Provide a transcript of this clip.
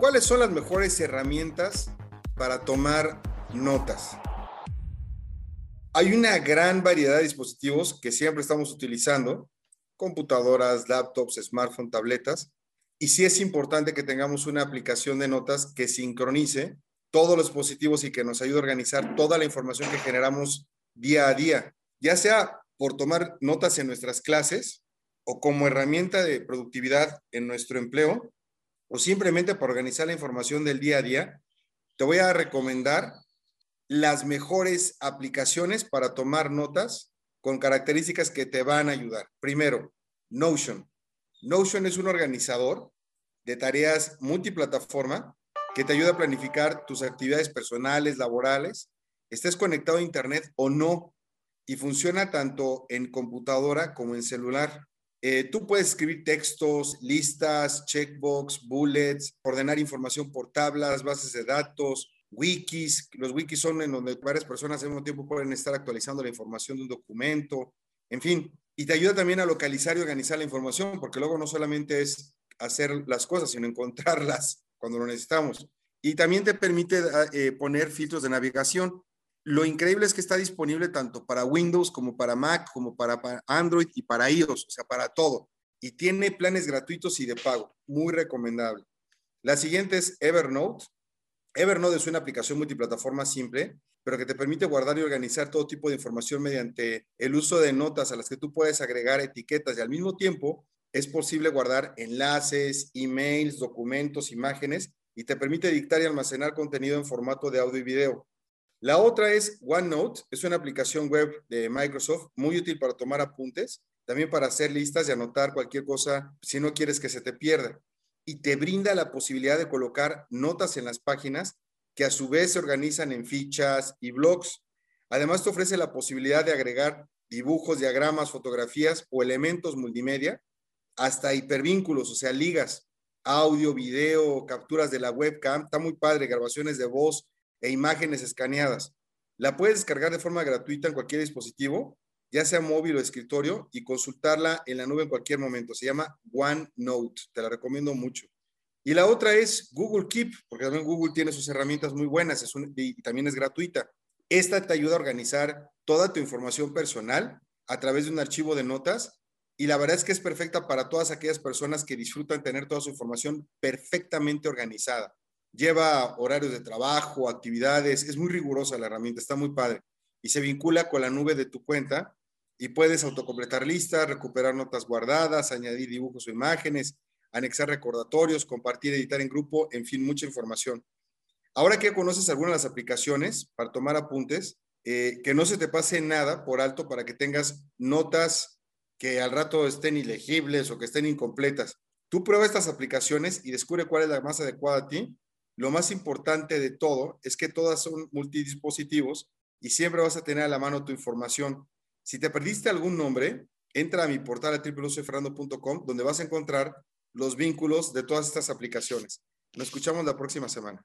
¿Cuáles son las mejores herramientas para tomar notas? Hay una gran variedad de dispositivos que siempre estamos utilizando, computadoras, laptops, smartphones, tabletas, y sí es importante que tengamos una aplicación de notas que sincronice todos los dispositivos y que nos ayude a organizar toda la información que generamos día a día, ya sea por tomar notas en nuestras clases o como herramienta de productividad en nuestro empleo o simplemente para organizar la información del día a día, te voy a recomendar las mejores aplicaciones para tomar notas con características que te van a ayudar. Primero, Notion. Notion es un organizador de tareas multiplataforma que te ayuda a planificar tus actividades personales, laborales, estés conectado a Internet o no, y funciona tanto en computadora como en celular. Eh, tú puedes escribir textos, listas, checkbox, bullets, ordenar información por tablas, bases de datos, wikis. Los wikis son en donde varias personas al mismo tiempo pueden estar actualizando la información de un documento, en fin. Y te ayuda también a localizar y organizar la información, porque luego no solamente es hacer las cosas, sino encontrarlas cuando lo necesitamos. Y también te permite eh, poner filtros de navegación. Lo increíble es que está disponible tanto para Windows como para Mac, como para, Android y para iOS, o sea, para todo. Y tiene planes gratuitos y de pago. Muy recomendable. La siguiente es Evernote. Evernote es una aplicación multiplataforma simple, pero que te permite guardar y organizar todo tipo de información mediante el uso de notas a las que tú puedes agregar etiquetas y al mismo tiempo es posible guardar enlaces, emails, documentos, imágenes y te permite dictar y almacenar contenido en formato de audio y video. La otra es OneNote, es una aplicación web de Microsoft muy útil para tomar apuntes, también para hacer listas y anotar cualquier cosa si no quieres que se te pierda. Y te brinda la posibilidad de colocar notas en las páginas que a su vez se organizan en fichas y blogs. Además te ofrece la posibilidad de agregar dibujos, diagramas, fotografías o elementos multimedia, hasta hipervínculos, o sea, ligas, audio, video, capturas de la webcam. Está muy padre, grabaciones de voz, e imágenes escaneadas. La puedes descargar de forma gratuita en cualquier dispositivo, ya sea móvil o escritorio, y consultarla en la nube en cualquier momento. Se llama OneNote. Te la recomiendo mucho. Y la otra es Google Keep, porque también Google tiene sus herramientas muy buenas y también es gratuita. Esta te ayuda a organizar toda tu información personal a través de un archivo de notas y la verdad es que es perfecta para todas aquellas personas que disfrutan tener toda su información perfectamente organizada lleva horarios de trabajo, actividades, es muy rigurosa la herramienta, está muy padre y se vincula con la nube de tu cuenta y puedes autocompletar listas, recuperar notas guardadas, añadir dibujos o imágenes, anexar recordatorios, compartir, editar en grupo, en fin, mucha información. Ahora que conoces algunas de las aplicaciones para tomar apuntes, eh, que no se te pase nada por alto para que tengas notas que al rato estén ilegibles o que estén incompletas. Tú prueba estas aplicaciones y descubre cuál es la más adecuada a ti lo más importante de todo es que todas son multidispositivos y siempre vas a tener a la mano tu información. Si te perdiste algún nombre, entra a mi portal a donde vas a encontrar los vínculos de todas estas aplicaciones. Nos escuchamos la próxima semana.